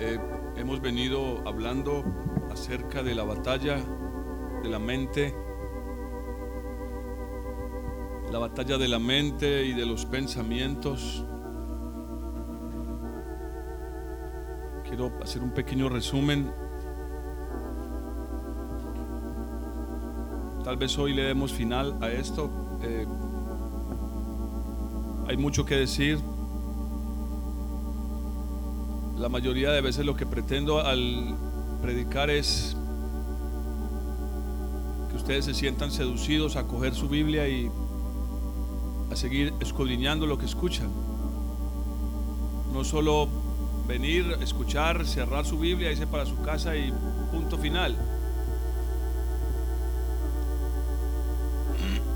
Eh, hemos venido hablando acerca de la batalla de la mente, la batalla de la mente y de los pensamientos. Quiero hacer un pequeño resumen. Tal vez hoy le demos final a esto. Eh, hay mucho que decir, la mayoría de veces lo que pretendo al predicar es que ustedes se sientan seducidos a coger su Biblia y a seguir escudriñando lo que escuchan. No solo venir, escuchar, cerrar su Biblia, irse para su casa y punto final.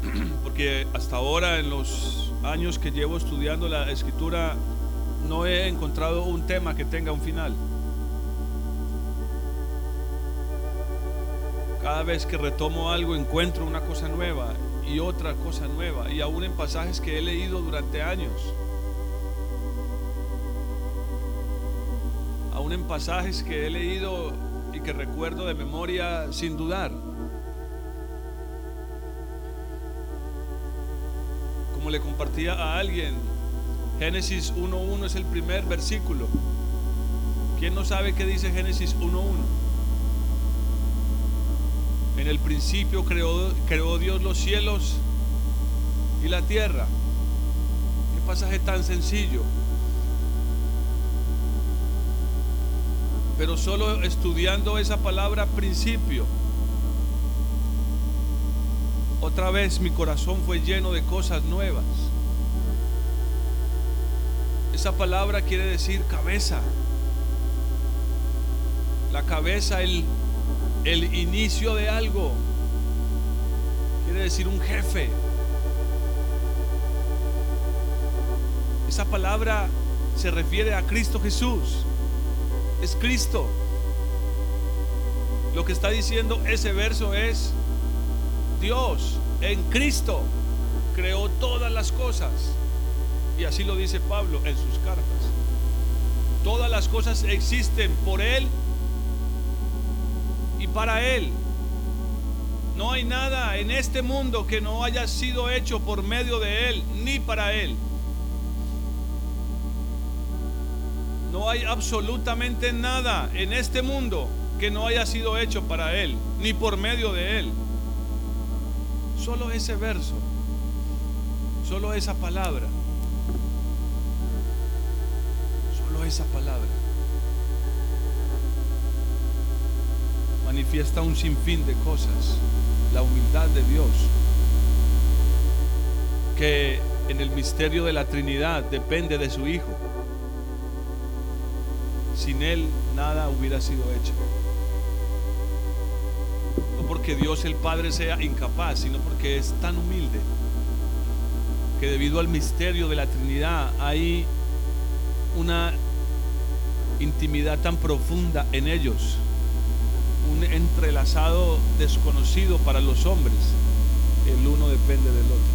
Porque hasta ahora en los años que llevo estudiando la escritura no he encontrado un tema que tenga un final. Cada vez que retomo algo encuentro una cosa nueva y otra cosa nueva, y aún en pasajes que he leído durante años. Aún en pasajes que he leído y que recuerdo de memoria sin dudar. Como le compartía a alguien, Génesis 1.1 es el primer versículo. ¿Quién no sabe qué dice Génesis 1.1? En el principio creó, Dios los cielos y la tierra. Qué pasaje tan sencillo. Pero solo estudiando esa palabra principio, otra vez mi corazón fue lleno de cosas nuevas. Esa palabra quiere decir cabeza. La cabeza, el, el inicio de algo. Quiere decir un jefe. Esa palabra se refiere a Cristo Jesús. Es Cristo. Lo que está diciendo ese verso es, Dios en Cristo creó todas las cosas. Y así lo dice Pablo en sus cartas. Todas las cosas existen por Él y para Él. No hay nada en este mundo que no haya sido hecho por medio de Él ni para Él. No hay absolutamente nada en este mundo que no haya sido hecho para Él ni por medio de Él. Solo ese verso, solo esa palabra esa palabra manifiesta un sinfín de cosas. La humildad de Dios, que en el misterio de la Trinidad depende de su Hijo. Sin Él nada hubiera sido hecho. No porque Dios el Padre sea incapaz, sino porque es tan humilde que debido al misterio de la Trinidad hay una intimidad tan profunda en ellos, un entrelazado desconocido para los hombres. El uno depende del otro.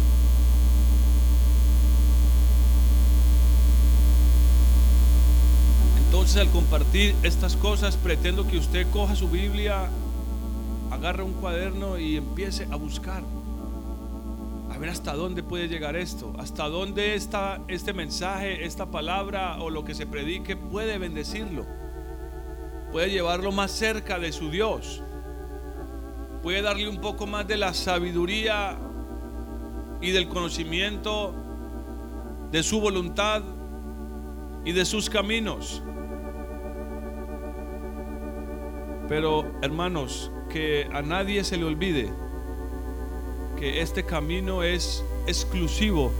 Entonces al compartir estas cosas pretendo que usted coja su Biblia, agarre un cuaderno y empiece a buscar a ver hasta dónde puede llegar esto, hasta dónde está este mensaje, esta palabra o lo que se predique puede bendecirlo, puede llevarlo más cerca de su Dios, puede darle un poco más de la sabiduría y del conocimiento de su voluntad y de sus caminos. Pero hermanos, que a nadie se le olvide que este camino es exclusivo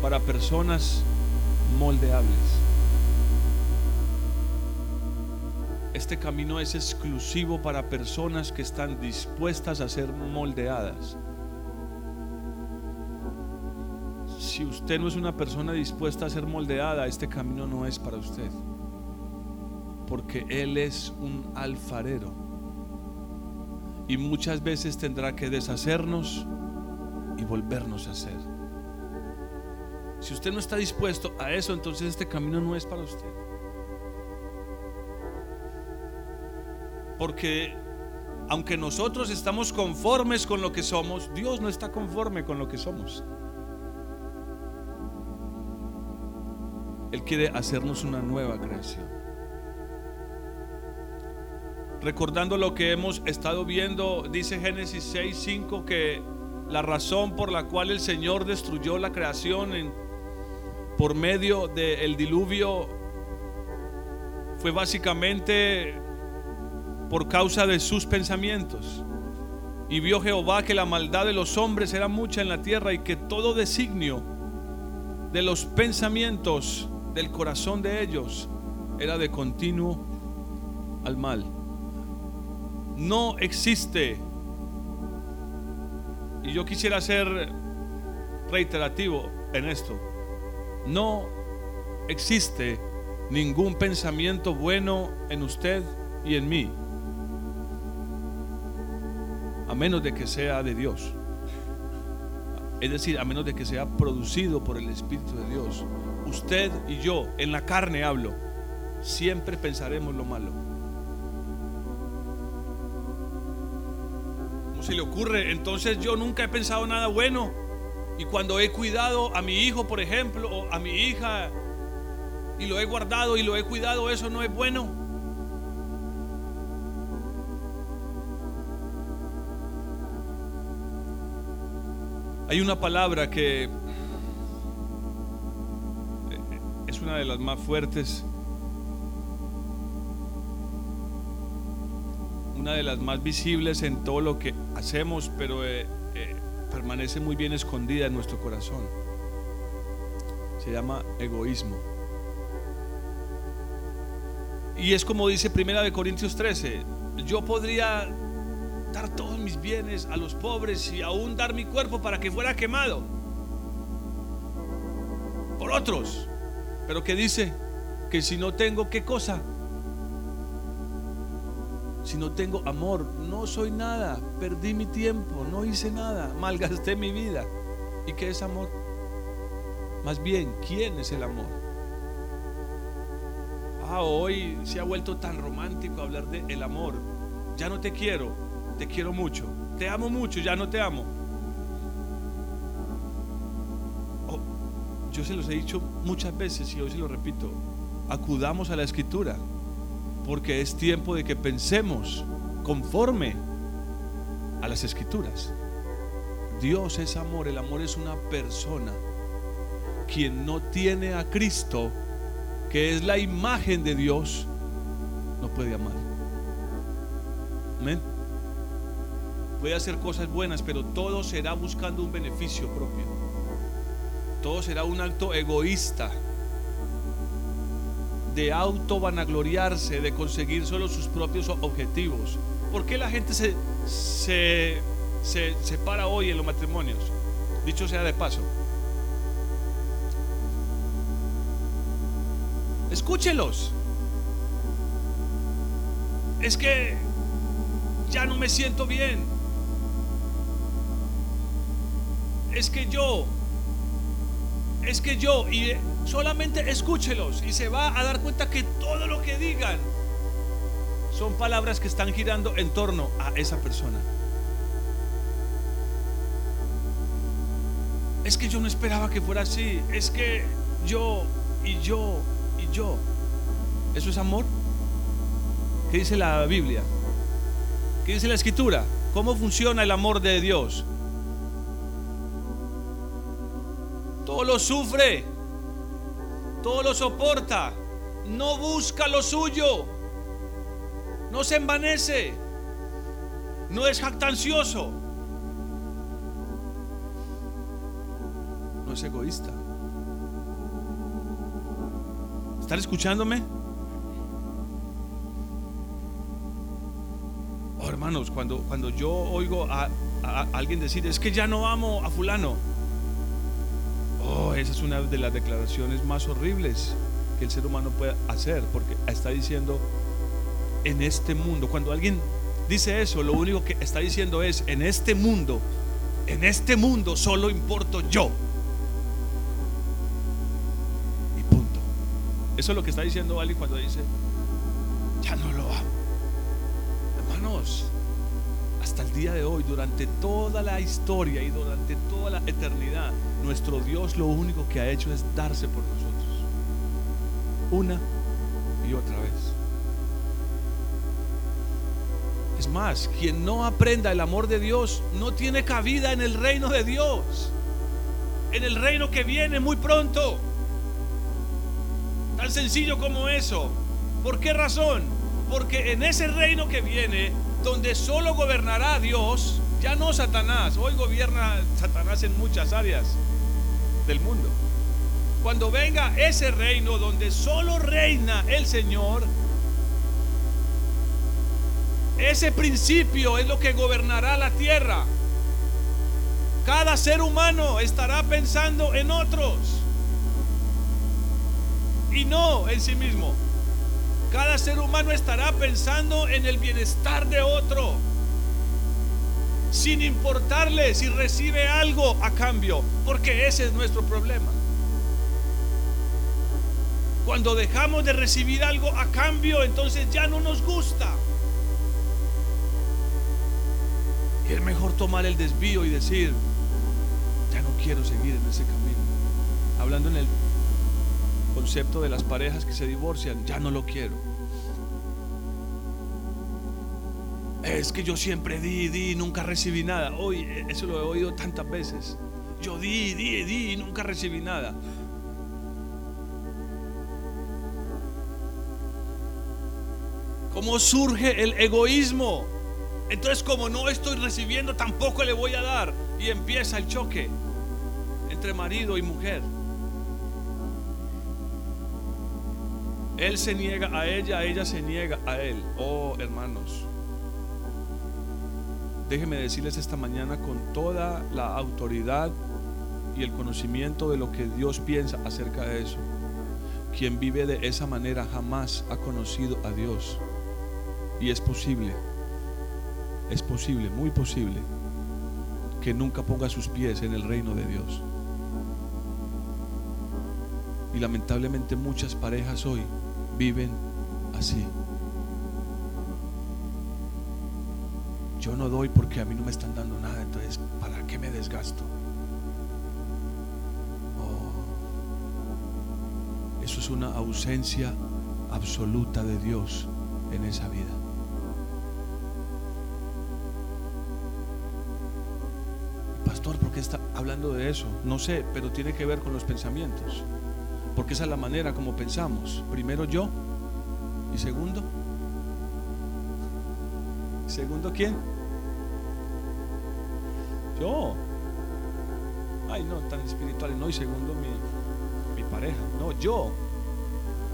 para personas moldeables. Este camino es exclusivo para personas que están dispuestas a ser moldeadas. Si usted no es una persona dispuesta a ser moldeada, este camino no es para usted. Porque Él es un alfarero y muchas veces tendrá que deshacernos y volvernos a hacer. Si usted no está dispuesto a eso, entonces este camino no es para usted. Porque aunque nosotros estamos conformes con lo que somos, Dios no está conforme con lo que somos. Él quiere hacernos una nueva creación. Recordando lo que hemos estado viendo, dice Génesis 6, 5 que la razón por la cual el Señor destruyó la creación por medio del diluvio fue básicamente por causa de sus pensamientos. Y vio Jehová que la maldad de los hombres era mucha en la tierra y que todo designio de los pensamientos del corazón de ellos era de continuo al mal. No existe, y yo quisiera ser reiterativo en esto, no existe ningún pensamiento bueno en usted y en mí, a menos de que sea de Dios. Es decir, a menos de que sea producido por el Espíritu de Dios usted y yo, en la carne hablo, siempre pensaremos lo malo. Se le ocurre? Entonces yo nunca he pensado nada bueno. Y cuando he cuidado a mi hijo, por ejemplo, o a mi hija, y lo he guardado y lo he cuidado, eso no es bueno. Hay una palabra que una de las más fuertes, una de las más visibles en todo lo que hacemos, pero eh, eh, permanece muy bien escondida en nuestro corazón. Se llama egoísmo. Y es como dice Primera de Corintios 13, yo podría dar todos mis bienes a los pobres y aún dar mi cuerpo para que fuera quemado por otros. Pero que dice que si no tengo qué cosa, si no tengo amor, no soy nada, perdí mi tiempo, no hice nada, malgasté mi vida. ¿Y qué es amor? Más bien, ¿quién es el amor? Ah, hoy se ha vuelto tan romántico hablar de el amor. Ya no te quiero, te quiero mucho. Te amo mucho, ya no te amo. yo se los he dicho muchas veces y hoy se lo repito, acudamos a la escritura, porque es tiempo de que pensemos conforme a las escrituras. Dios es amor, el amor es una persona. Quien no tiene a Cristo, que es la imagen de Dios, no puede amar. Amén. Puede hacer cosas buenas, pero todo será buscando un beneficio propio todo será un acto egoísta de auto vanagloriarse, de conseguir solo sus propios objetivos. ¿Por qué la gente se, se, se separa hoy en los matrimonios? Dicho sea de paso. Escúchelos. Es que ya no me siento bien. Es que yo es que yo, solamente escúchelos y se va a dar cuenta que todo lo que digan son palabras que están girando en torno a esa persona. Es que yo no esperaba que fuera así. Es que yo y yo y yo. ¿Eso es amor? ¿Qué dice la Biblia? ¿Qué dice la Escritura? ¿Cómo funciona el amor de Dios? todo lo sufre, todo lo soporta, no busca lo suyo, no se envanece, no es jactancioso, no es egoísta. ¿Están escuchándome? Oh, hermanos, cuando, cuando yo oigo a, a alguien decir, es que ya no amo a fulano, Oh, esa es una de las declaraciones más horribles que el ser humano puede hacer, porque está diciendo, en este mundo, cuando alguien dice eso, lo único que está diciendo es, en este mundo, en este mundo solo importo yo. Y punto. Eso es lo que está diciendo alguien cuando dice, ya no lo amo. Hermanos, hasta el día de hoy, durante toda la historia y durante toda la eternidad, nuestro Dios lo único que ha hecho es darse por nosotros. Una y otra vez. Es más, quien no aprenda el amor de Dios no tiene cabida en el reino de Dios. En el reino que viene muy pronto. Tan sencillo como eso. ¿Por qué razón? Porque en ese reino que viene, donde solo gobernará Dios, ya no Satanás. Hoy gobierna Satanás en muchas áreas del mundo. Cuando venga ese reino donde solo reina el Señor, ese principio es lo que gobernará la tierra. Cada ser humano estará pensando en otros y no en sí mismo. Cada ser humano estará pensando en el bienestar de otro, sin importarle si recibe algo a cambio, porque ese es nuestro problema. Cuando dejamos de recibir algo a cambio, entonces ya no nos gusta. Y es mejor tomar el desvío y decir, ya no quiero seguir en ese camino. Hablando en el concepto de las parejas que se divorcian, ya no lo quiero. Es que yo siempre di, di, nunca recibí nada. Hoy eso lo he oído tantas veces. Yo di, di, di nunca recibí nada. ¿Cómo surge el egoísmo? Entonces como no estoy recibiendo, tampoco le voy a dar. Y empieza el choque entre marido y mujer. Él se niega a ella, ella se niega a él. Oh, hermanos. Déjenme decirles esta mañana con toda la autoridad y el conocimiento de lo que Dios piensa acerca de eso. Quien vive de esa manera jamás ha conocido a Dios. Y es posible, es posible, muy posible, que nunca ponga sus pies en el reino de Dios. Y lamentablemente muchas parejas hoy viven así. Yo no doy porque a mí no me están dando nada, entonces ¿para qué me desgasto? Oh, eso es una ausencia absoluta de Dios en esa vida. Pastor, ¿por qué está hablando de eso? No sé, pero tiene que ver con los pensamientos. Porque esa es la manera como pensamos. Primero yo y segundo. ¿Segundo quién? Yo. Ay, no, tan espiritual. No, y segundo mi, mi pareja. No, yo.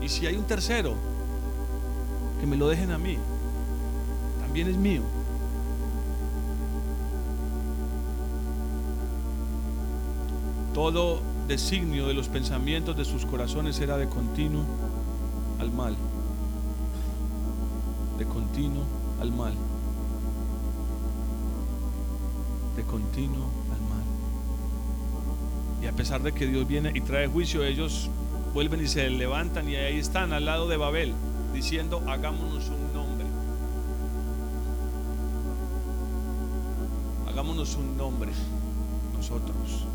Y si hay un tercero, que me lo dejen a mí. También es mío. Todo designio de los pensamientos de sus corazones era de continuo al mal. De continuo al mal. De continuo al mal. Y a pesar de que Dios viene y trae juicio, ellos vuelven y se levantan y ahí están al lado de Babel, diciendo, hagámonos un nombre. Hagámonos un nombre nosotros.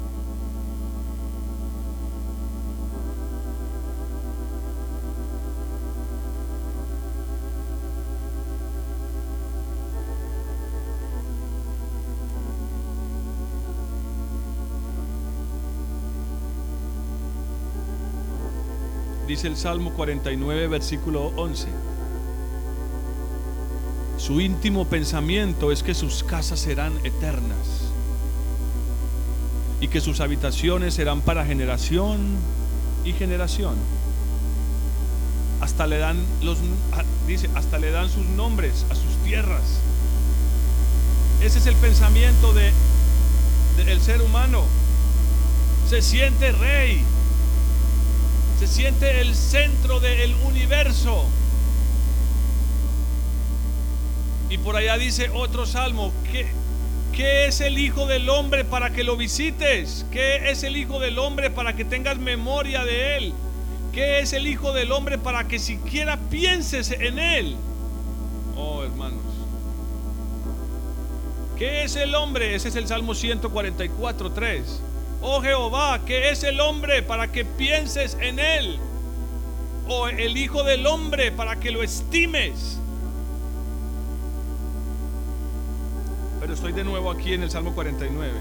Dice el Salmo 49, versículo 11. Su íntimo pensamiento es que sus casas serán eternas y que sus habitaciones serán para generación y generación. Hasta le dan los dice, hasta le dan sus nombres a sus tierras. Ese es el pensamiento de del ser humano. Se siente rey, se siente el centro del universo. Y por allá dice otro salmo, ¿qué, ¿qué es el Hijo del Hombre para que lo visites? ¿Qué es el Hijo del Hombre para que tengas memoria de Él? ¿Qué es el Hijo del Hombre para que siquiera pienses en Él? Oh, hermanos. ¿Qué es el hombre? Ese es el Salmo 144, 3. Oh Jehová, ¿qué es el hombre para que pienses en él? O el Hijo del Hombre para que lo estimes. Pero estoy de nuevo aquí en el Salmo 49.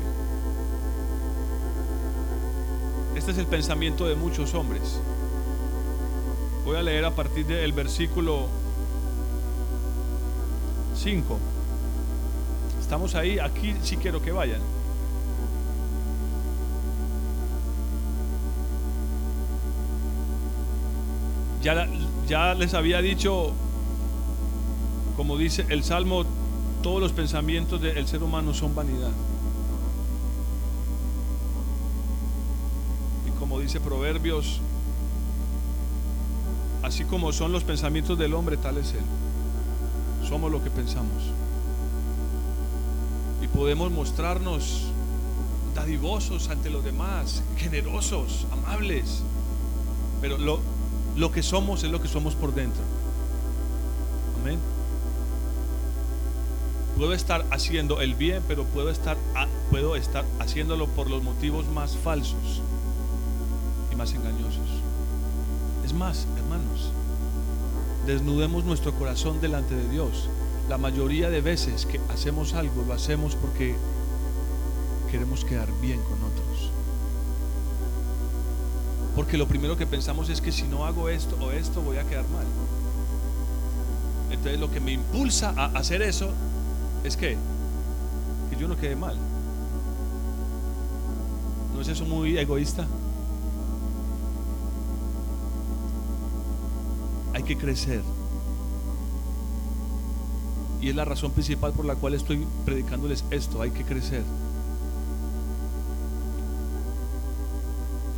Este es el pensamiento de muchos hombres. Voy a leer a partir del versículo 5. Estamos ahí, aquí sí quiero que vayan. Ya, les había dicho, como dice el Salmo, todos los pensamientos del ser humano son vanidad. Y como dice Proverbios, así como son los pensamientos del hombre, tal es él. Somos lo que pensamos podemos mostrarnos dadivosos ante los demás, generosos, amables, pero lo, lo que somos es lo que somos por dentro. Amén. Puedo estar haciendo el bien, pero puedo estar, puedo estar haciéndolo por los motivos más falsos y más engañosos. Es más, hermanos, desnudemos nuestro corazón delante de Dios la mayoría de veces que hacemos algo lo hacemos porque queremos quedar bien con otros. Porque lo primero que pensamos es que si no hago esto o esto voy a quedar mal. Entonces lo que me impulsa a hacer eso es que, que yo no quede mal. ¿No es eso muy egoísta? Hay que crecer y es la razón principal por la cual estoy predicándoles esto. Hay que crecer.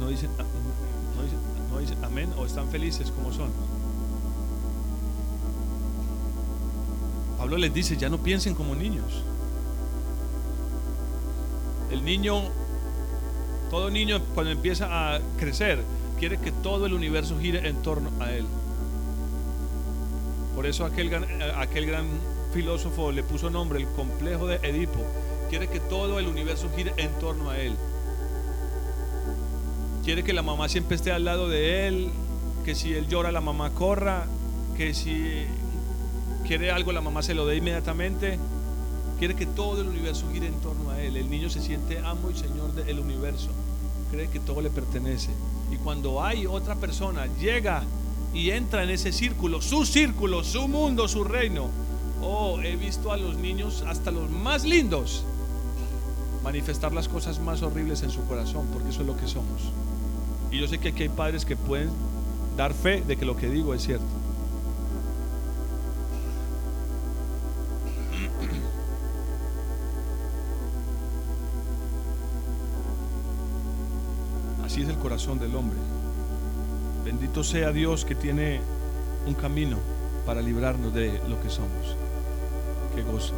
No dicen, ah, o están felices como son. Pablo les dice, ya no piensen como niños. El niño, todo niño cuando empieza a crecer, quiere que todo el universo gire en torno a él. Por eso aquel, aquel gran filósofo le puso nombre, el complejo de Edipo. Quiere que todo el universo gire en torno a él. Quiere que la mamá siempre esté al lado de él, que si él llora la mamá corra, que si quiere algo la mamá se lo dé inmediatamente. Quiere que todo el universo gire en torno a él. El niño se siente amo y señor del universo. Cree que todo le pertenece. Y cuando hay otra persona, llega y entra en ese círculo, su círculo, su mundo, su reino, Oh, he visto a los niños, hasta los más lindos, manifestar las cosas más horribles en su corazón, porque eso es lo que somos. Y yo sé que aquí hay padres que pueden dar fe de que lo que digo es cierto. Así es el corazón del hombre. Bendito sea Dios que tiene un camino para librarnos de lo que somos qué gozo,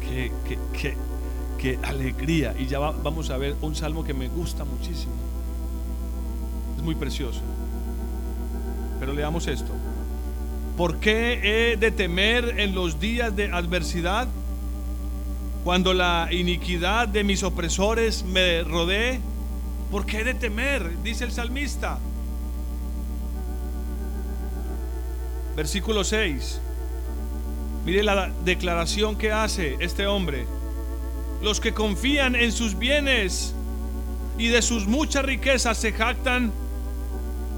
qué, alegría. Y ya vamos a ver un salmo que me gusta muchísimo. Muy precioso. Pero leamos esto. ¿Por qué he de temer en los días de adversidad? Cuando la iniquidad de mis opresores me rodee. ¿Por qué he de temer? Dice el salmista. Versículo 6. Mire la declaración que hace este hombre. Los que confían en sus bienes y de sus muchas riquezas se jactan,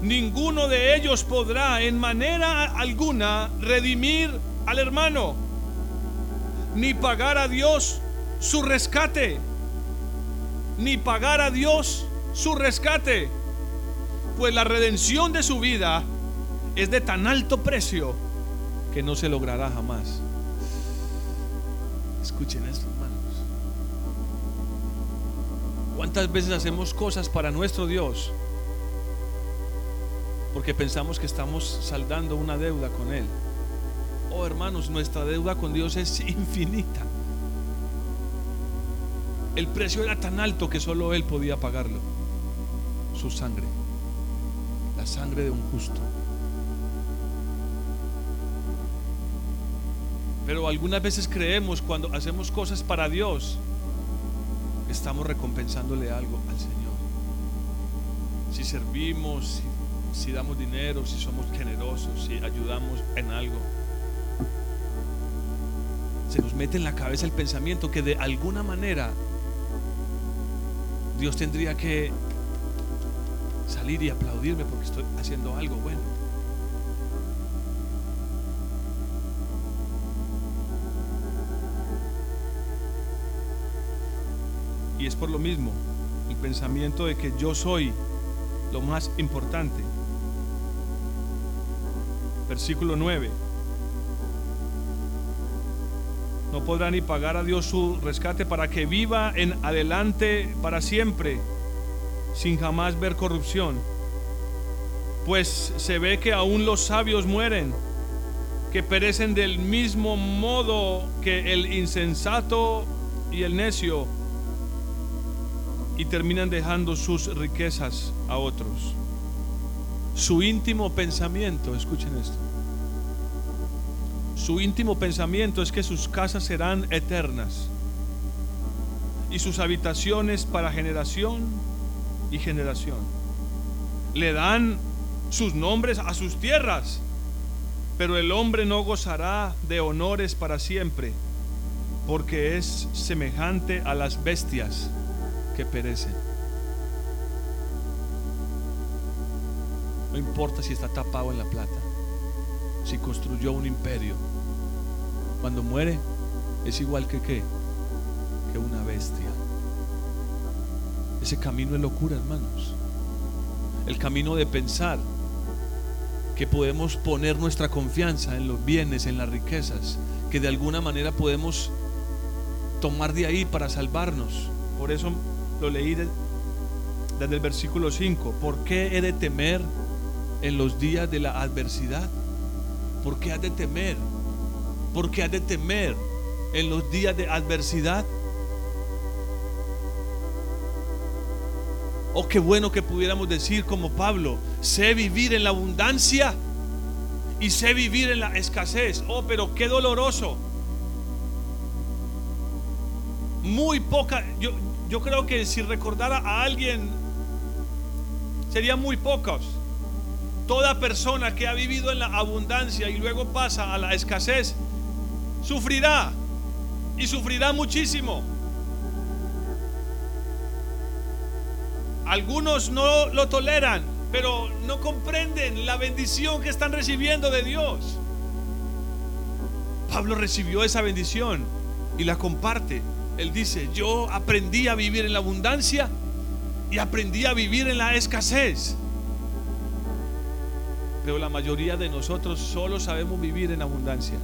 ninguno de ellos podrá en manera alguna redimir al hermano, ni pagar a Dios su rescate, ni pagar a Dios su rescate, pues la redención de su vida es de tan alto precio que no se logrará jamás. Escuchen esto, hermanos. ¿Cuántas veces hacemos cosas para nuestro Dios? Porque pensamos que estamos saldando una deuda con Él. Oh hermanos, nuestra deuda con Dios es infinita. El precio era tan alto que solo Él podía pagarlo. Su sangre. La sangre de un justo. Pero algunas veces creemos cuando hacemos cosas para Dios, estamos recompensándole algo al Señor. Si servimos, si, si damos dinero, si somos generosos, si ayudamos en algo. Se nos mete en la cabeza el pensamiento que de alguna manera Dios tendría que salir y aplaudirme porque estoy haciendo algo bueno. Y es por lo mismo el pensamiento de que yo soy lo más importante. Versículo 9. No podrá ni pagar a Dios su rescate para que viva en adelante para siempre, sin jamás ver corrupción. Pues se ve que aún los sabios mueren, que perecen del mismo modo que el insensato y el necio y terminan dejando sus riquezas a otros. Su íntimo pensamiento, escuchen esto, su íntimo pensamiento es que sus casas serán eternas y sus habitaciones para generación y generación. Le dan sus nombres a sus tierras, pero el hombre no gozará de honores para siempre, porque es semejante a las bestias que perecen. No importa si está tapado en la plata, si construyó un imperio, cuando muere es igual que qué? Que una bestia. Ese camino es locura, hermanos. El camino de pensar que podemos poner nuestra confianza en los bienes, en las riquezas, que de alguna manera podemos tomar de ahí para salvarnos. Por eso lo leí desde el versículo 5. ¿Por qué he de temer en los días de la adversidad? ¿Por qué has de temer? ¿Por qué has de temer en los días de adversidad? Oh, qué bueno que pudiéramos decir como Pablo, sé vivir en la abundancia y sé vivir en la escasez. Oh, pero qué doloroso. Muy poca, yo, yo creo que si recordara a alguien, serían muy pocos. Toda persona que ha vivido en la abundancia y luego pasa a la escasez, sufrirá y sufrirá muchísimo. Algunos no lo toleran, pero no comprenden la bendición que están recibiendo de Dios. Pablo recibió esa bendición y la comparte. Él dice, yo aprendí a vivir en la abundancia y aprendí a vivir en la escasez. Pero la mayoría de nosotros solo sabemos vivir en abundancia.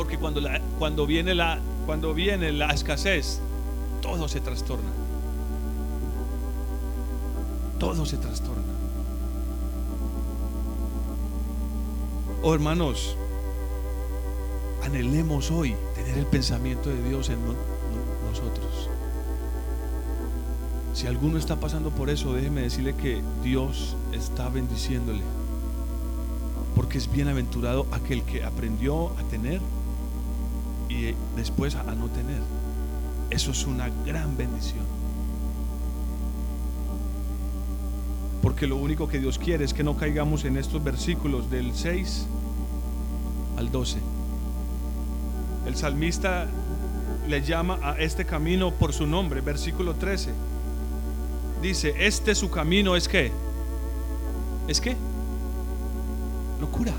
Porque cuando, cuando, viene la, cuando viene la escasez, todo se trastorna. Todo se trastorna. Oh hermanos, anhelemos hoy tener el pensamiento de Dios en nosotros. Si alguno está pasando por eso, déjeme decirle que Dios está bendiciéndole. Porque es bienaventurado aquel que aprendió a tener y después a no tener. Eso es una gran bendición. Porque lo único que Dios quiere es que no caigamos en estos versículos del 6 al 12. El salmista le llama a este camino por su nombre, versículo 13. Dice, este su camino es que, es que, locura.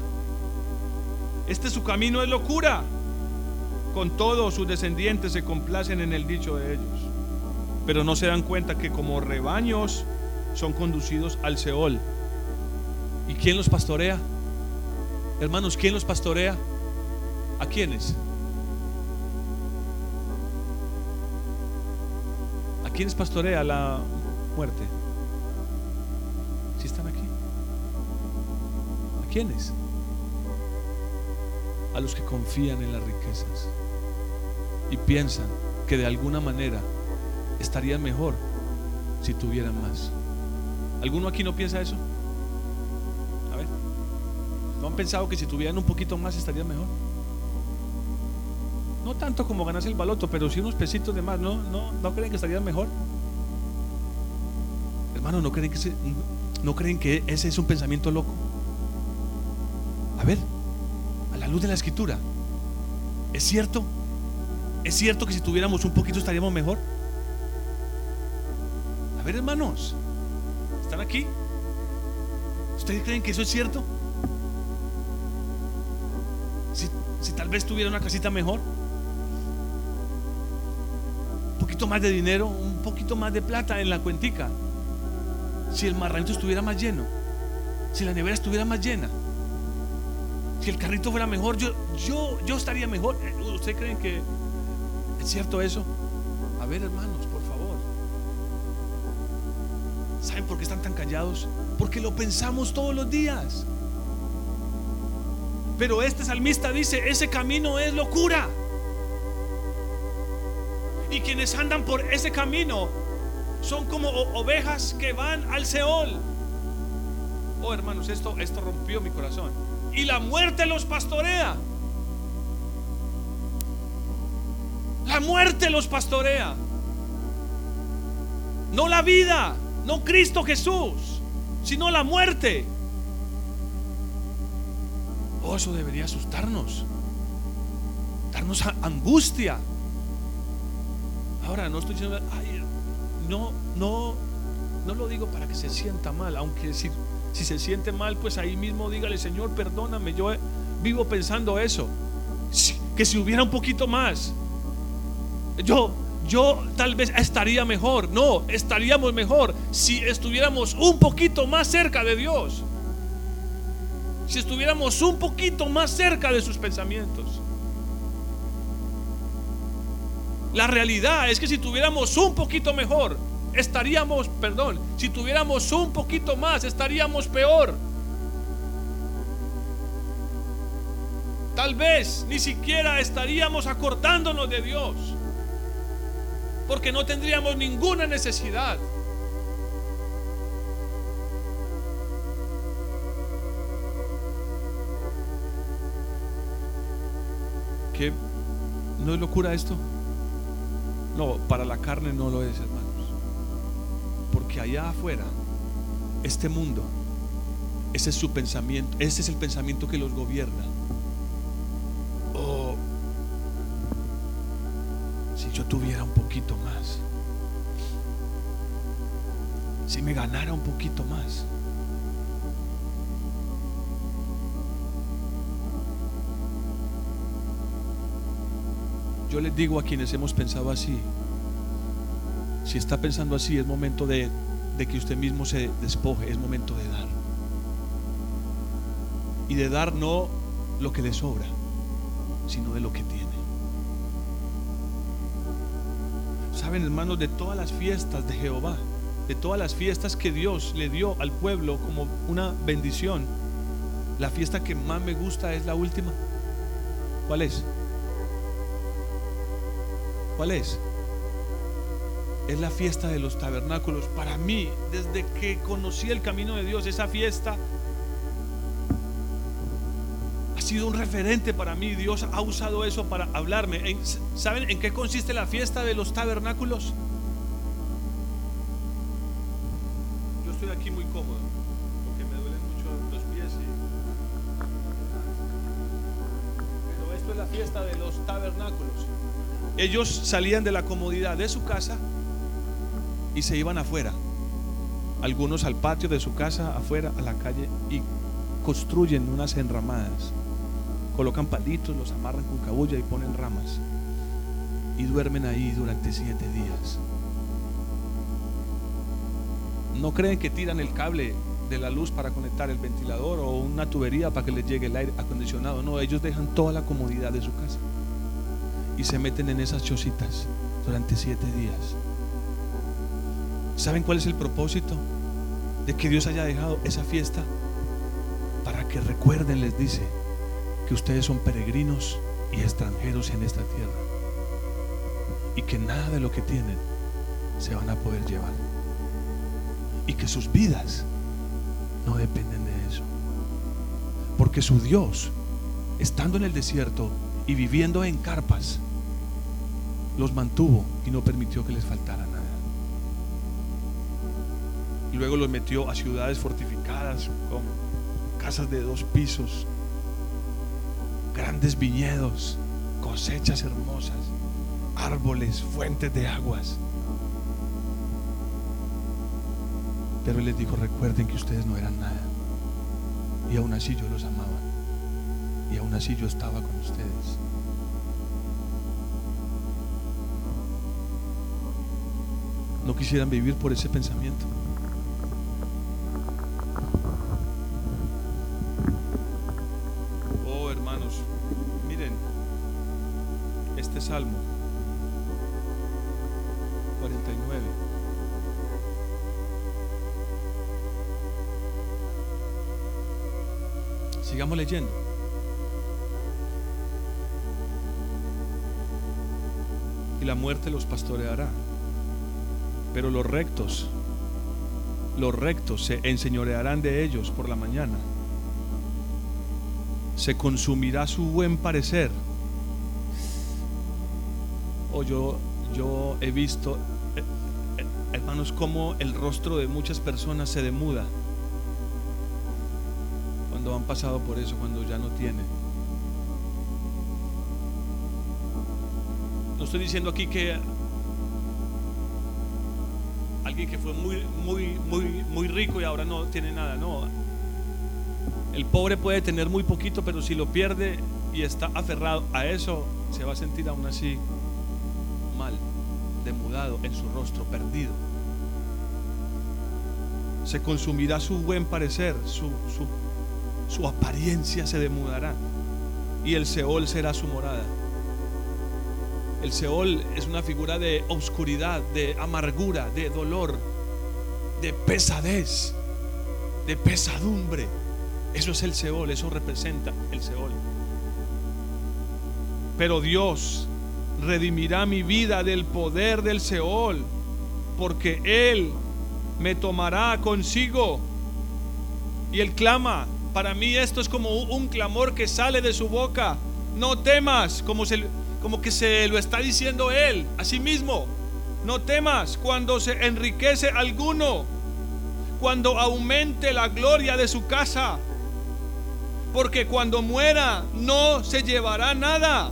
Este su camino es locura. Con todos sus descendientes se complacen en el dicho de ellos, pero no se dan cuenta que como rebaños son conducidos al Seol. ¿Y quién los pastorea? Hermanos, ¿quién los pastorea? ¿A quiénes? ¿A quiénes pastorea la muerte? Si están aquí. ¿A quiénes? A los que confían en las riquezas y piensan que de alguna manera estarían mejor si tuvieran más. ¿Alguno aquí no piensa eso? A ver. ¿No han pensado que si tuvieran un poquito más estaría mejor? No tanto como ganarse el baloto, pero si unos pesitos de más, ¿no, no, no creen que estarían mejor? Hermano, ¿no creen, que ¿no creen que ese es un pensamiento loco? A ver, luz de la escritura, ¿es cierto? ¿Es cierto que si tuviéramos un poquito estaríamos mejor? A ver, hermanos, ¿están aquí? ¿Ustedes creen que eso es cierto? Si, si tal vez tuviera una casita mejor, un poquito más de dinero, un poquito más de plata en la cuentica, si el marranito estuviera más lleno, si la nevera estuviera más llena, si el carrito fuera mejor, yo, yo, yo estaría mejor. Eh, ¿Ustedes creen que es cierto eso? A ver, hermanos, por favor. ¿Saben por qué están tan callados? Porque lo pensamos todos los días. Pero este salmista dice, ese camino es locura. Y quienes andan por ese camino son como ovejas que van al Seol. Oh hermanos, esto, esto rompió mi corazón y la muerte los pastorea. La muerte los pastorea. No la vida, no Cristo Jesús, sino la muerte. Oh, eso debería asustarnos, darnos angustia. Ahora no estoy diciendo, no, no, no lo digo para que se sienta mal, aunque si si se siente mal, pues ahí mismo dígale, Señor, perdóname, yo vivo pensando eso. Que si hubiera un poquito más, yo, yo tal vez estaría mejor. No, estaríamos mejor si estuviéramos un poquito más cerca de Dios. Si estuviéramos un poquito más cerca de sus pensamientos. La realidad es que si tuviéramos un poquito mejor, estaríamos, perdón, si tuviéramos un poquito más, estaríamos peor. Tal vez ni siquiera estaríamos acordándonos de Dios, porque no tendríamos ninguna necesidad. ¿Qué? ¿No es locura esto? No, para la carne no lo es, hermano que allá afuera, este mundo, ese es su pensamiento, ese es el pensamiento que los gobierna. Oh, si yo tuviera un poquito más, si me ganara un poquito más. Yo les digo a quienes hemos pensado así, si está pensando así, es momento de, que usted mismo se despoje, es momento de dar. Y de dar no lo que le sobra, sino de lo que tiene. Saben, hermanos, de todas las fiestas de Jehová, de todas las fiestas que Dios le dio al pueblo como una bendición, la fiesta que más me gusta es la última. ¿Cuál es? ¿Cuál es? Es la fiesta de los tabernáculos. Para mí, desde que conocí el camino de Dios, esa fiesta ha sido un referente para mí. Dios ha usado eso para hablarme. ¿Saben en qué consiste la fiesta de los tabernáculos? Yo estoy aquí muy cómodo, porque me duelen mucho los pies. Pero esto es la fiesta de los tabernáculos. Ellos salían de la comodidad de su casa y se iban afuera. Algunos al patio de su casa, afuera, a la calle y construyen unas enramadas. Colocan palitos, los amarran con cabulla y ponen ramas. Y duermen ahí durante siete días. No creen que tiran el cable de la luz para conectar el ventilador o una tubería para que les llegue el aire acondicionado. No, ellos dejan toda la comodidad de su casa y se meten en esas chocitas durante siete días. ¿Saben cuál es el propósito de que Dios haya dejado esa fiesta? Para que recuerden, les dice, que ustedes son peregrinos y extranjeros en esta tierra. Y que nada de lo que tienen se van a poder llevar. Y que sus vidas no dependen de eso. Porque su Dios, estando en el desierto y viviendo en carpas, los mantuvo y no permitió que les faltara nada. Y luego los metió a ciudades fortificadas con casas de dos pisos, grandes viñedos, cosechas hermosas, árboles, fuentes de aguas. Pero Él les dijo, recuerden que ustedes no eran nada. Y aún así yo los amaba. Y aún así yo estaba con ustedes. No quisieran vivir por ese pensamiento. Y la muerte los pastoreará. Pero los rectos, los rectos se enseñorearán de ellos por la mañana. Se consumirá su buen parecer. O oh, yo, yo he visto, eh, eh, hermanos, cómo el rostro de muchas personas se demuda cuando han pasado por eso, cuando ya no tienen. No estoy diciendo aquí que alguien que fue muy, muy, muy, muy rico y ahora no tiene nada, no. El pobre puede tener muy poquito, pero si lo pierde y está aferrado a eso, se va a sentir aún así mal, demudado en su rostro, perdido. Se consumirá su buen parecer, su, su su apariencia se demudará y el Seol será su morada. El Seol es una figura de oscuridad, de amargura, de dolor, de pesadez, de pesadumbre. Eso es el Seol, eso representa el Seol. Pero Dios redimirá mi vida del poder del Seol, porque Él me tomará consigo. Y Él clama, para mí esto es como un clamor que sale de su boca. No temas, como, se, que se lo está diciendo él a sí mismo. No temas cuando se enriquece alguno, cuando aumente la gloria de su casa. Porque cuando muera no se llevará nada,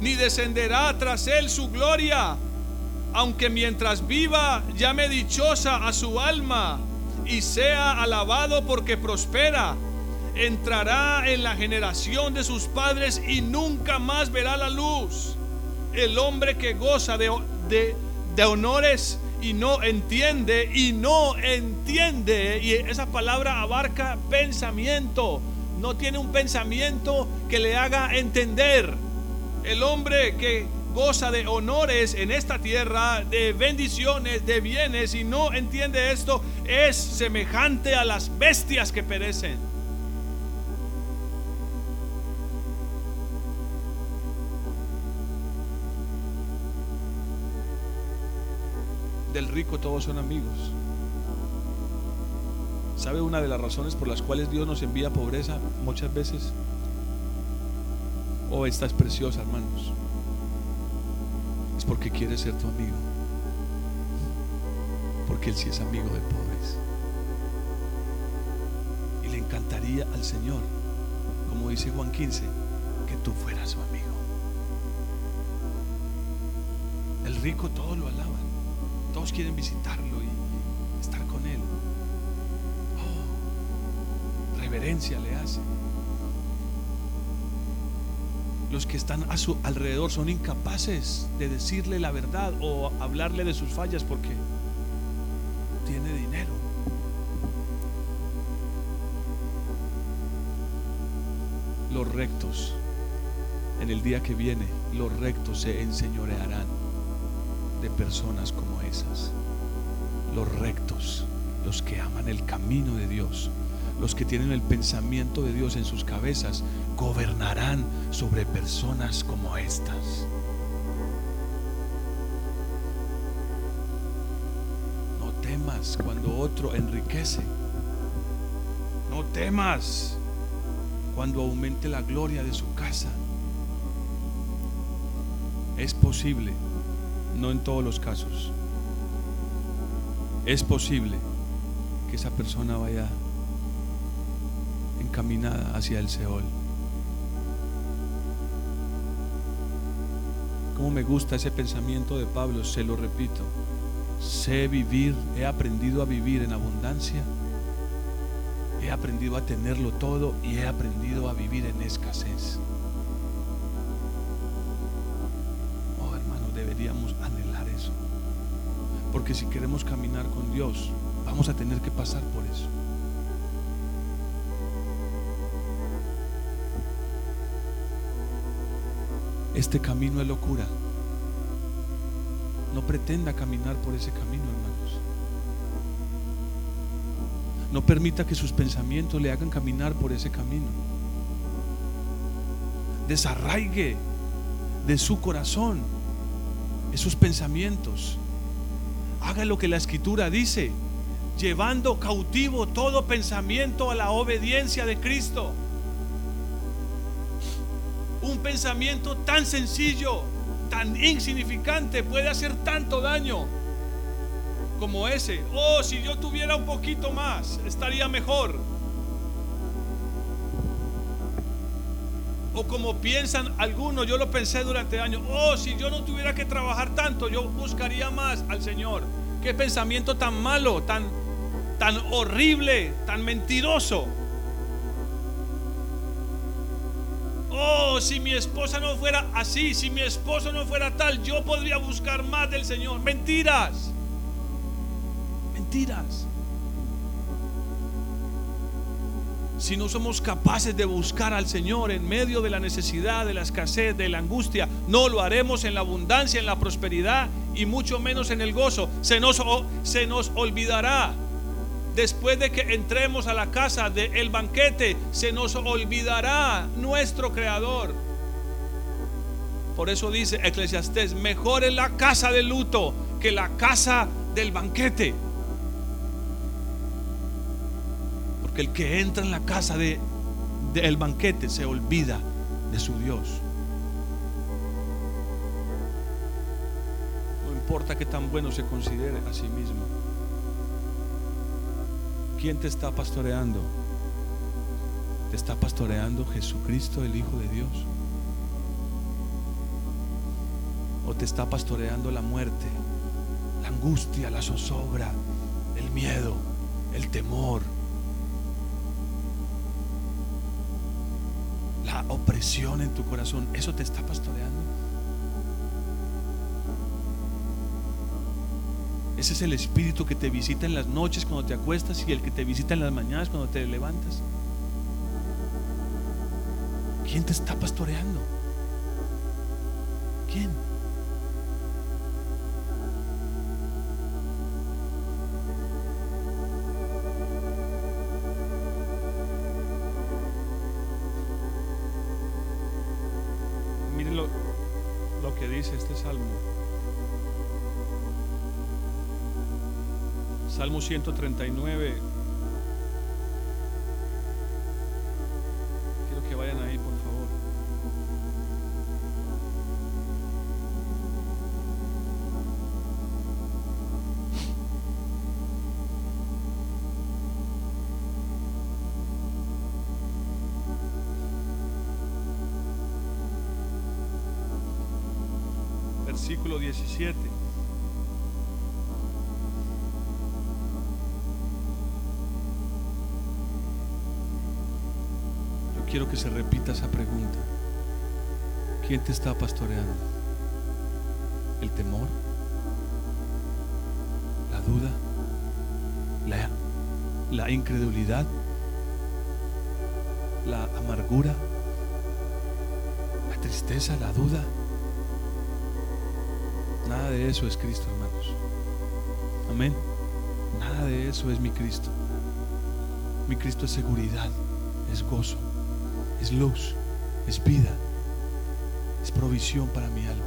ni descenderá tras él su gloria. Aunque mientras viva llame dichosa a su alma y sea alabado porque prospera entrará en la generación de sus padres y nunca más verá la luz. El hombre que goza de, de, honores y no entiende, y no entiende, y esa palabra abarca pensamiento, no tiene un pensamiento que le haga entender. El hombre que goza de honores en esta tierra, de bendiciones, de bienes, y no entiende esto, es semejante a las bestias que perecen. Del rico todos son amigos. ¿Sabe una de las razones por las cuales Dios nos envía pobreza muchas veces? Oh, esta es preciosa, hermanos. Es porque quiere ser tu amigo. Porque Él sí es amigo de pobres. Y le encantaría al Señor, como dice Juan 15, que tú fueras su amigo. El rico todo lo alaba quieren visitarlo y estar con él. Oh, reverencia le hace. Los que están a su alrededor son incapaces de decirle la verdad o hablarle de sus fallas porque tiene dinero. Los rectos, en el día que viene, los rectos se enseñorearán de personas como Los rectos, los que aman el camino de Dios, los que tienen el pensamiento de Dios en sus cabezas, gobernarán sobre personas como estas. No temas cuando otro enriquece. No temas cuando aumente la gloria de su casa. Es posible, no en todos los casos, es posible que esa persona vaya encaminada hacia el Seol. Como me gusta ese pensamiento de Pablo, se lo repito. Sé vivir, he aprendido a vivir en abundancia He aprendido a tenerlo todo y he aprendido a vivir en escasez. Oh hermano, deberíamos. Porque si queremos caminar con Dios, vamos a tener que pasar por eso. Este camino es locura. No pretenda caminar por ese camino, hermanos. No permita que sus pensamientos le hagan caminar por ese camino. Desarraigue de su corazón esos pensamientos. Haga lo que la escritura dice, llevando cautivo todo pensamiento a la obediencia de Cristo. Un pensamiento tan sencillo, tan insignificante, puede hacer tanto daño como ese. Oh, si yo tuviera un poquito más, estaría mejor. O como piensan algunos, yo lo pensé durante años, oh, si yo no tuviera que trabajar tanto, yo buscaría más al Señor. Qué pensamiento tan malo, tan, tan horrible, tan mentiroso. Oh, si mi esposa no fuera así, si mi esposo no fuera tal, yo podría buscar más del Señor. Mentiras mentiras. Si no somos capaces de buscar al Señor en medio de la necesidad, de la escasez, de la angustia, no lo haremos en la abundancia, en la prosperidad y mucho menos en el gozo. Se nos, se nos olvidará. Después de que entremos a la casa del banquete, se nos olvidará nuestro Creador. Por eso dice Eclesiastés, mejor es la casa del luto que la casa del banquete. El que entra en la casa de, del banquete se olvida de su Dios. No importa que tan bueno se considere a sí mismo. ¿Quién te está pastoreando? ¿Te está pastoreando Jesucristo, el Hijo de Dios? ¿O te está pastoreando la muerte, la angustia, la zozobra, el miedo, el temor? Opresión en tu corazón, ¿eso te está pastoreando? Ese es el espíritu que te visita en las noches cuando te acuestas y el que te visita en las mañanas cuando te levantas. ¿Quién te está pastoreando? ¿Quién? 139. Quiero que vayan ahí, por favor. versículo 17. Quiero que se repita esa pregunta. ¿Quién te está pastoreando? ¿El temor? ¿La duda? ¿La, la incredulidad? ¿La amargura? ¿La tristeza? ¿La duda? Nada de eso es Cristo, hermanos. Amén. Nada de eso es mi Cristo. Mi Cristo es seguridad, es gozo, es luz, es vida, es provisión para mi alma.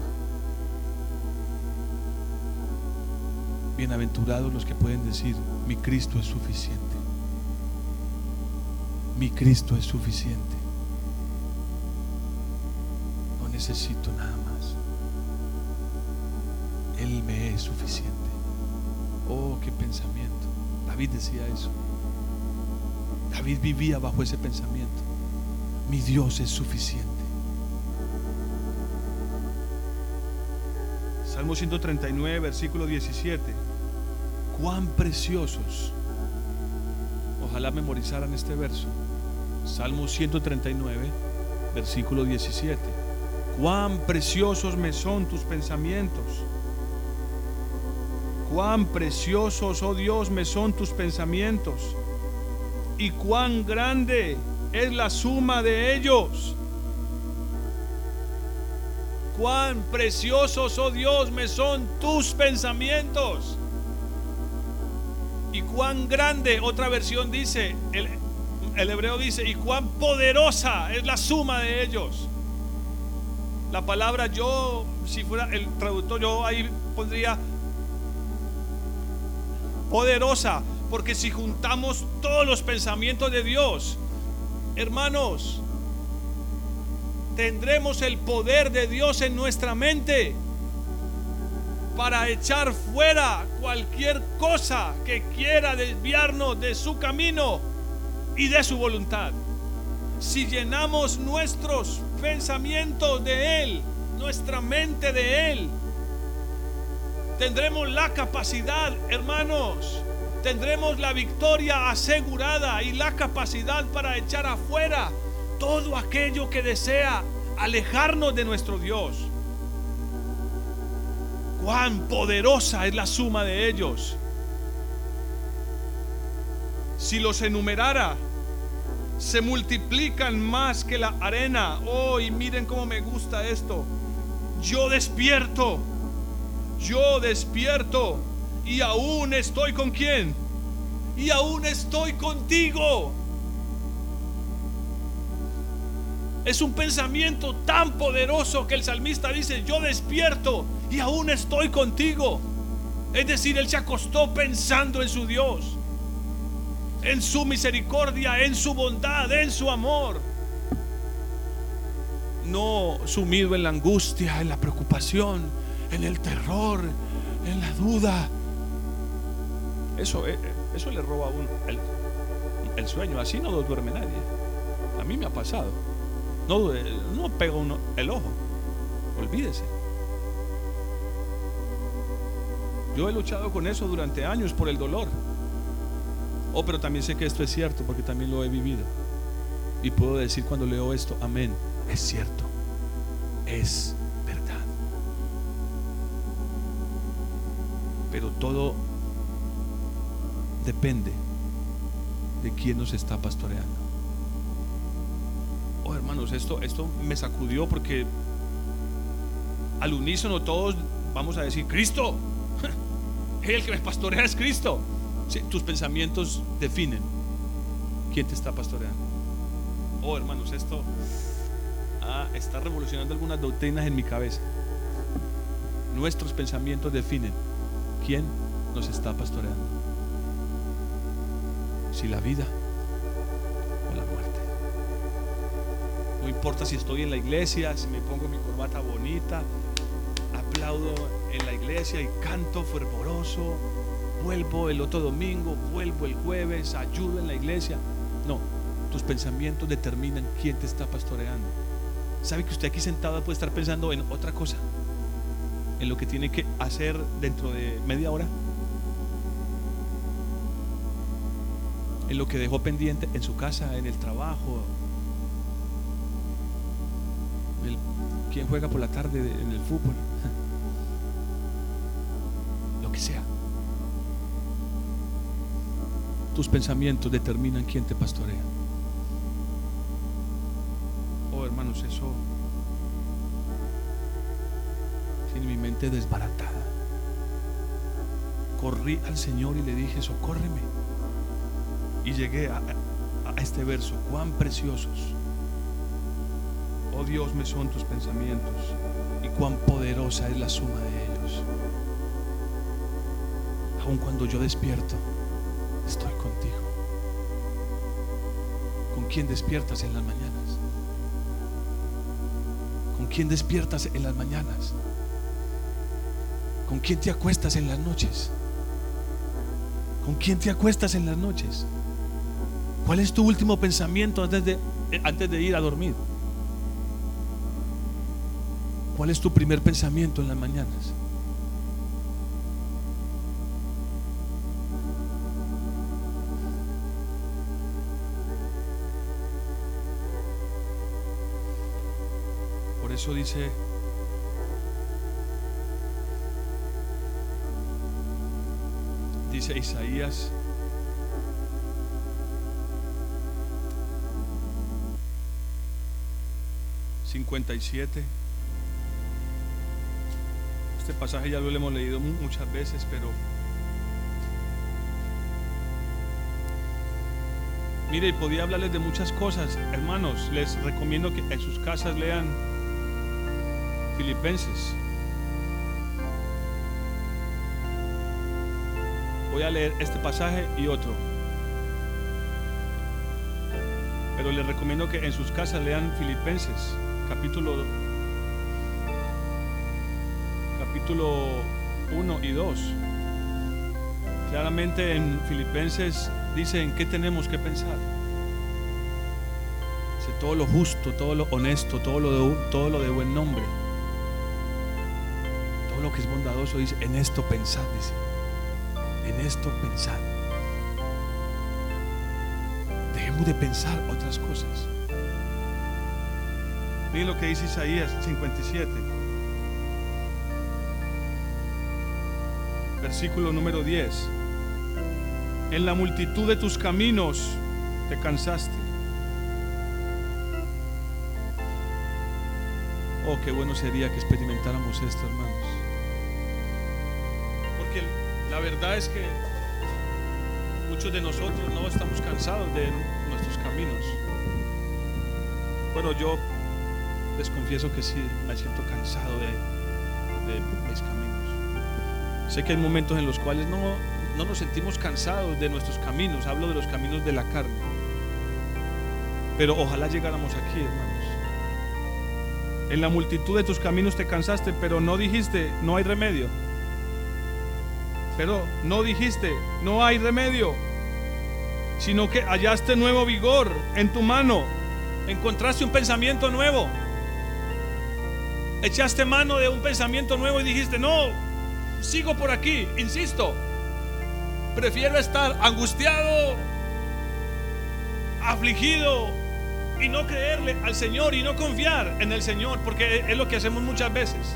Bienaventurados los que pueden decir, mi Cristo es suficiente. Mi Cristo es suficiente. necesito nada más. Él me es suficiente. Oh, qué pensamiento. David decía eso. David vivía bajo ese pensamiento. Mi Dios es suficiente. Salmo 139, versículo 17. Cuán preciosos. Ojalá memorizaran este verso. Salmo 139, versículo 17. Cuán preciosos me son tus pensamientos. Cuán preciosos, oh Dios, me son tus pensamientos. Y cuán grande es la suma de ellos. Cuán preciosos, oh Dios, me son tus pensamientos. Y cuán grande, otra versión dice, el, el hebreo dice, y cuán poderosa es la suma de ellos. La palabra yo, si fuera el traductor, yo ahí pondría poderosa, porque si juntamos todos los pensamientos de Dios, hermanos, tendremos el poder de Dios en nuestra mente para echar fuera cualquier cosa que quiera desviarnos de su camino y de su voluntad. Si llenamos nuestros pensamientos de Él, nuestra mente de Él, tendremos la capacidad, hermanos, tendremos la victoria asegurada y la capacidad para echar afuera todo aquello que desea alejarnos de nuestro Dios. Cuán poderosa es la suma de ellos. Si los enumerara, se multiplican más que la arena. Oh, y miren cómo me gusta esto. Yo despierto, yo despierto y aún estoy con quién. Y aún estoy contigo. Es un pensamiento tan poderoso que el salmista dice, yo despierto y aún estoy contigo. Es decir, él se acostó pensando en su Dios, en su misericordia, en su bondad, en su amor. No sumido en la angustia, en la preocupación, en el terror, en la duda. Eso, eh, eso le roba a uno el, sueño. Así no duerme nadie. A mí me ha pasado. No, no pega uno el ojo. Olvídese. Yo he luchado con eso durante años por el dolor. Oh, pero también sé que esto es cierto porque también lo he vivido. Y puedo decir cuando leo esto, amén, es cierto. Es verdad. Pero todo depende de quién nos está pastoreando. Oh, hermanos, esto, esto me sacudió porque al unísono todos vamos a decir, Cristo, el que me pastorea es Cristo. tus pensamientos definen quién te está pastoreando. Oh, hermanos, esto ah, está revolucionando algunas doctrinas en mi cabeza. Nuestros pensamientos definen quién nos está pastoreando. Si la vida No importa si estoy en la iglesia, si me pongo mi corbata bonita, aplaudo en la iglesia y canto fervoroso, vuelvo el otro domingo, vuelvo el jueves, ayudo en la iglesia. No, tus pensamientos determinan quién te está pastoreando. ¿Sabe que usted aquí sentado puede estar pensando en otra cosa? En lo que tiene que hacer dentro de media hora. En lo que dejó pendiente en su casa, en el trabajo, quien juega por la tarde en el fútbol, lo que sea. Tus pensamientos determinan quién te pastorea. Oh, hermanos, eso tiene mi mente desbaratada. Corrí al Señor y le dije, socórreme. Y llegué a, a este verso, cuán preciosos Oh Dios, me son tus pensamientos y cuán poderosa es la suma de ellos. Aun cuando yo despierto, estoy contigo. ¿Con quién despiertas en las mañanas? ¿Con quién despiertas en las mañanas? ¿Con quién te acuestas en las noches? ¿Con quién te acuestas en las noches? ¿Cuál es tu último pensamiento antes de, eh, antes de ir a dormir? ¿Cuál es tu primer pensamiento en las mañanas? Por eso dice dice Isaías ...57... Este pasaje ya lo hemos leído muchas veces, pero... Mire, podía hablarles de muchas cosas. Hermanos, les recomiendo que en sus casas lean Filipenses. Voy a leer este pasaje y otro. Pero les recomiendo que en sus casas lean Filipenses, capítulo capítulo 1 y 2. Claramente en Filipenses dice en qué tenemos que pensar. Dice todo lo justo, todo lo honesto, todo lo de, todo lo de buen nombre. Todo lo que es bondadoso dice, en esto pensad, dice en esto pensar. Dejemos de pensar otras cosas. Miren lo que dice Isaías 57. Versículo número 10. En la multitud de tus caminos te cansaste. Oh, qué bueno sería que experimentáramos esto, hermanos. Porque la verdad es que muchos de nosotros no estamos cansados de nuestros caminos. Bueno, yo les confieso que sí, me siento cansado de, mis caminos. Sé que hay momentos en los cuales no, no nos sentimos cansados de nuestros caminos, hablo de los caminos de la carne. Pero ojalá llegáramos aquí, hermanos. En la multitud de tus caminos te cansaste, pero no dijiste, no hay remedio. Pero no dijiste, no hay remedio, sino que hallaste nuevo vigor en tu mano, encontraste un pensamiento nuevo, echaste mano de un pensamiento nuevo y dijiste, no, sigo por aquí, insisto, prefiero estar angustiado, afligido y no creerle al Señor y no confiar en el Señor, porque es lo que hacemos muchas veces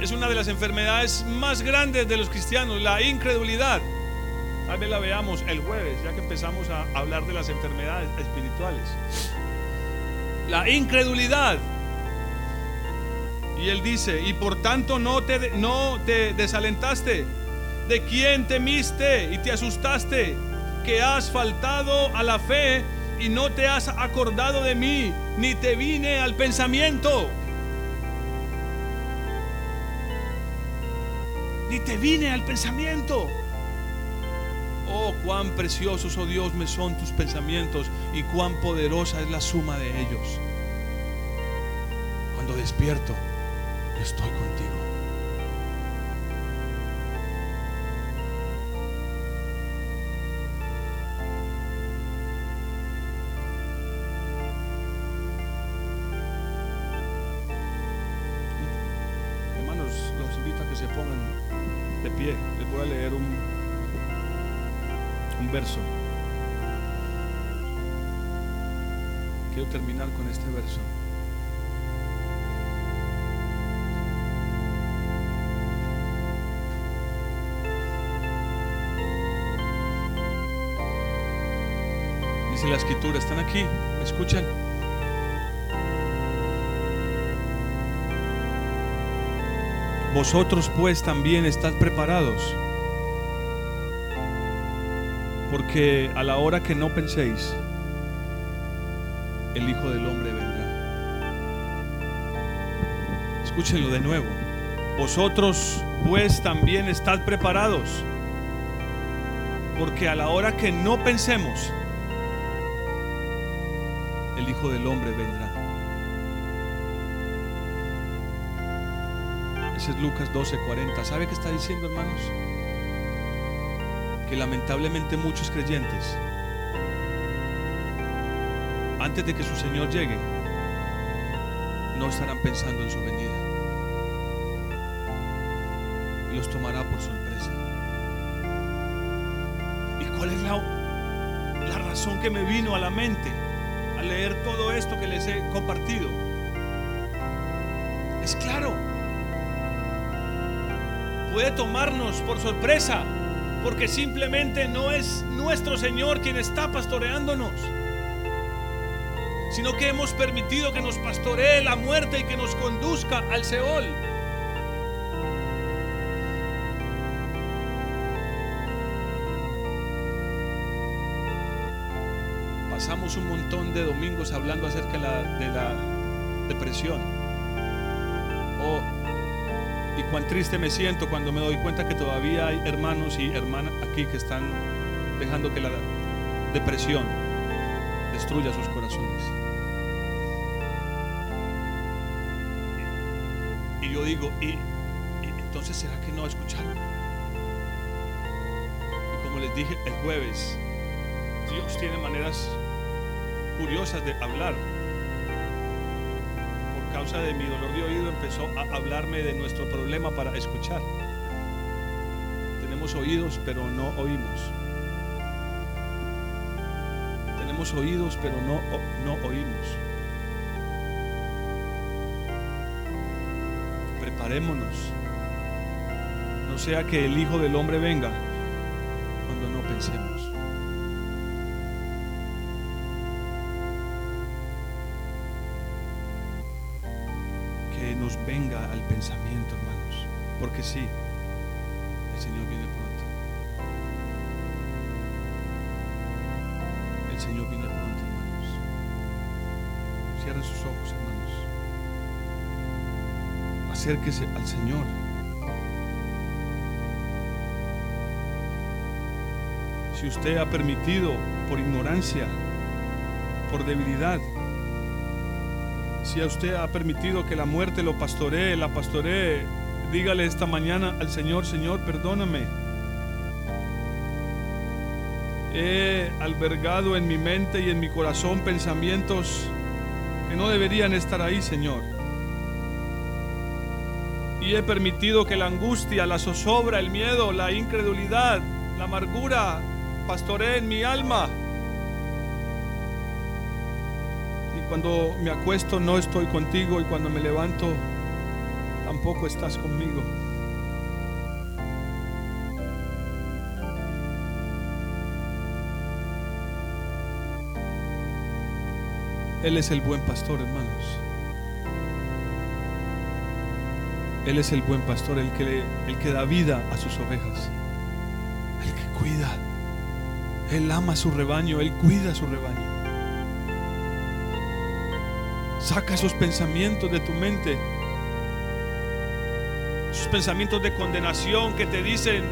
es una de las enfermedades más grandes de los cristianos, la incredulidad. Tal vez la veamos el jueves, ya que empezamos a hablar de las enfermedades espirituales. La incredulidad. Y él dice, y por tanto no te, no te desalentaste. ¿De quién temiste y te asustaste? Que has faltado a la fe y no te has acordado de mí, ni te vine al pensamiento. ni te vine al pensamiento. Oh, cuán preciosos, oh Dios, me son tus pensamientos y cuán poderosa es la suma de ellos. Cuando despierto, estoy contigo. La escritura, ¿están aquí? ¿Me escuchan? Vosotros pues también estad preparados, porque a la hora que no penséis, el Hijo del Hombre vendrá. Escúchenlo de nuevo. Vosotros pues también estad preparados, porque a la hora que no pensemos, el Hijo del Hombre vendrá. Ese es Lucas 12:40. ¿Sabe qué está diciendo, hermanos? Que lamentablemente muchos creyentes, antes de que su Señor llegue, no estarán pensando en su venida. Los tomará por sorpresa. ¿Y cuál es la, la razón que me vino a la mente? Al leer todo esto que les he compartido? Es claro, puede tomarnos por sorpresa, porque simplemente no es nuestro Señor quien está pastoreándonos, sino que hemos permitido que nos pastoree la muerte y que nos conduzca al Seol. Un montón de domingos hablando acerca de la, de la depresión. Oh, y cuán triste me siento cuando me doy cuenta que todavía hay hermanos y hermanas aquí que están dejando que la depresión destruya sus corazones. Y yo digo, ¿y, y entonces será que no escucharon? Y como les dije el jueves, Dios tiene maneras curiosas de hablar. Por causa de mi dolor de oído empezó a hablarme de nuestro problema para escuchar. Tenemos oídos pero no oímos. Tenemos oídos pero no, no oímos. Preparémonos. No sea que el Hijo del Hombre venga pensamiento, hermanos. Porque sí, el Señor viene pronto. El Señor viene pronto, hermanos. Cierren sus ojos, hermanos. Acérquese al Señor. Si usted ha permitido por ignorancia, por debilidad, si a usted ha permitido que la muerte lo pastoree, la pastoree, dígale esta mañana al Señor, Señor, perdóname. He albergado en mi mente y en mi corazón pensamientos que no deberían estar ahí, Señor. Y he permitido que la angustia, la zozobra, el miedo, la incredulidad, la amargura pastoree en mi alma. Cuando me acuesto no estoy contigo y cuando me levanto tampoco estás conmigo. Él es el buen pastor, hermanos. Él es el buen pastor, el que, el que da vida a sus ovejas, el que cuida. Él ama su rebaño, Él cuida su rebaño. Saca esos pensamientos de tu mente. Esos pensamientos de condenación que te dicen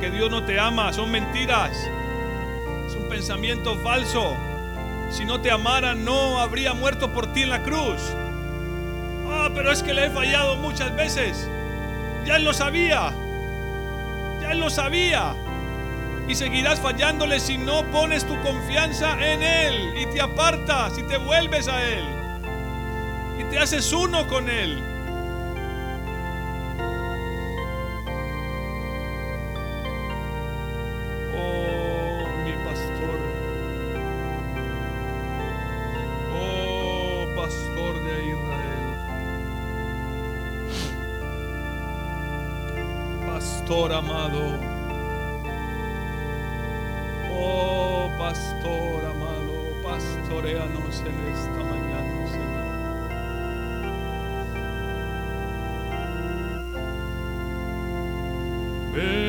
que Dios no te ama. Son mentiras. Es un pensamiento falso. Si no te amara, no habría muerto por ti en la cruz. Ah, pero es que le he fallado muchas veces. Ya Él lo sabía. Ya Él lo sabía. Y seguirás fallándole si no pones tu confianza en Él y te apartas y te vuelves a Él te haces uno con Él. Oh, mi pastor. Oh, pastor de Israel. Pastor amado. Oh, pastor amado. Pastoreanos en esta mañana, Hey.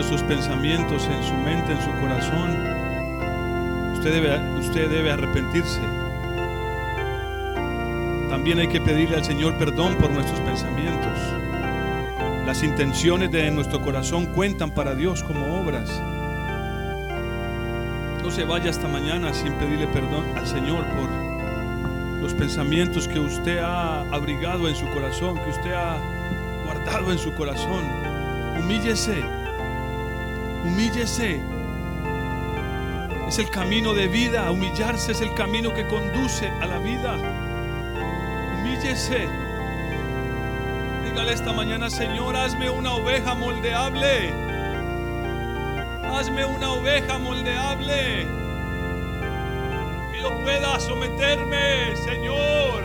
Esos pensamientos en su mente, en su corazón, usted debe, usted debe arrepentirse. También hay que pedirle al Señor perdón por nuestros pensamientos. Las intenciones de nuestro corazón cuentan para Dios como obras. No se vaya hasta mañana sin pedirle perdón al Señor por los pensamientos que usted ha abrigado en su corazón, que usted ha guardado en su corazón. Humíllese Humíllese. Es el camino de vida. Humillarse es el camino que conduce a la vida. Humíllese. Dígale esta mañana, Señor, hazme una oveja moldeable. Hazme una oveja moldeable. Que yo pueda someterme, Señor.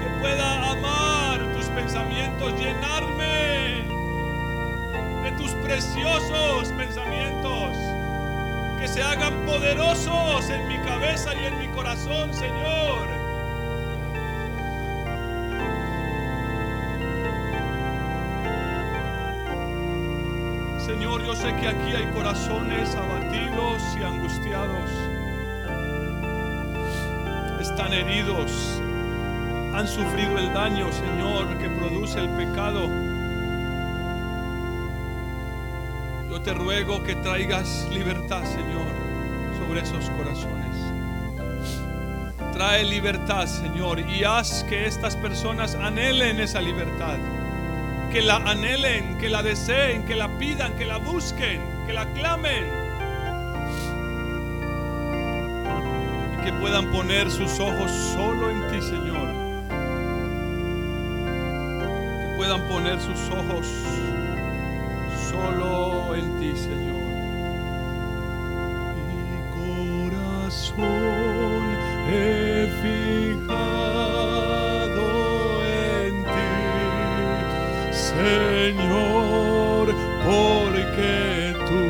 Que pueda amar pensamientos, llenarme tus preciosos pensamientos, que se hagan poderosos en mi cabeza y en mi corazón, Señor. Señor, yo sé que aquí hay corazones abatidos y angustiados. Están heridos, han sufrido el daño, Señor, que produce el pecado. te ruego que traigas libertad, Señor, sobre esos corazones. Trae libertad, Señor, y haz que estas personas anhelen esa libertad. Que la anhelen, que la deseen, que la pidan, que la busquen, que la clamen. Y que puedan poner sus ojos solo en ti, Señor. Puedan poner sus ojos solo en ti, Señor. Mi corazón he fijado en ti, Señor, porque tú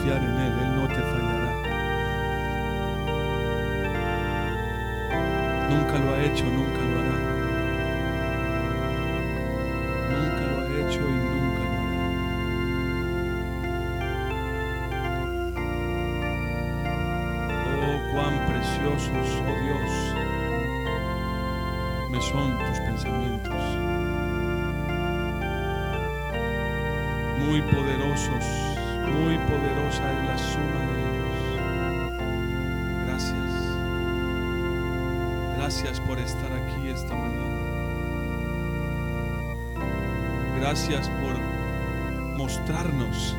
confiar en Él, Él no te fallará. Nunca lo ha hecho, nunca lo hará. Nunca lo ha hecho y nunca lo hará. Oh, cuán preciosos, oh Dios, me son tus pensamientos. Muy poderosos, muy poderosa es la suma de ellos. Gracias. Gracias por estar aquí esta mañana. Gracias por mostrarnos,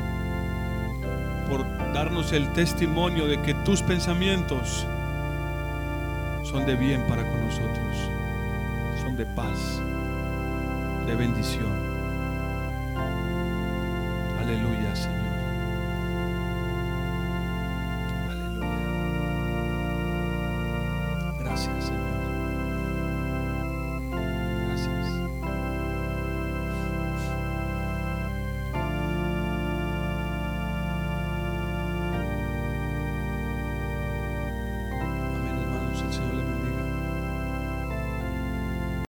por darnos el testimonio de que tus pensamientos son de bien para con nosotros, son de paz, de bendición. Aleluya, Señor.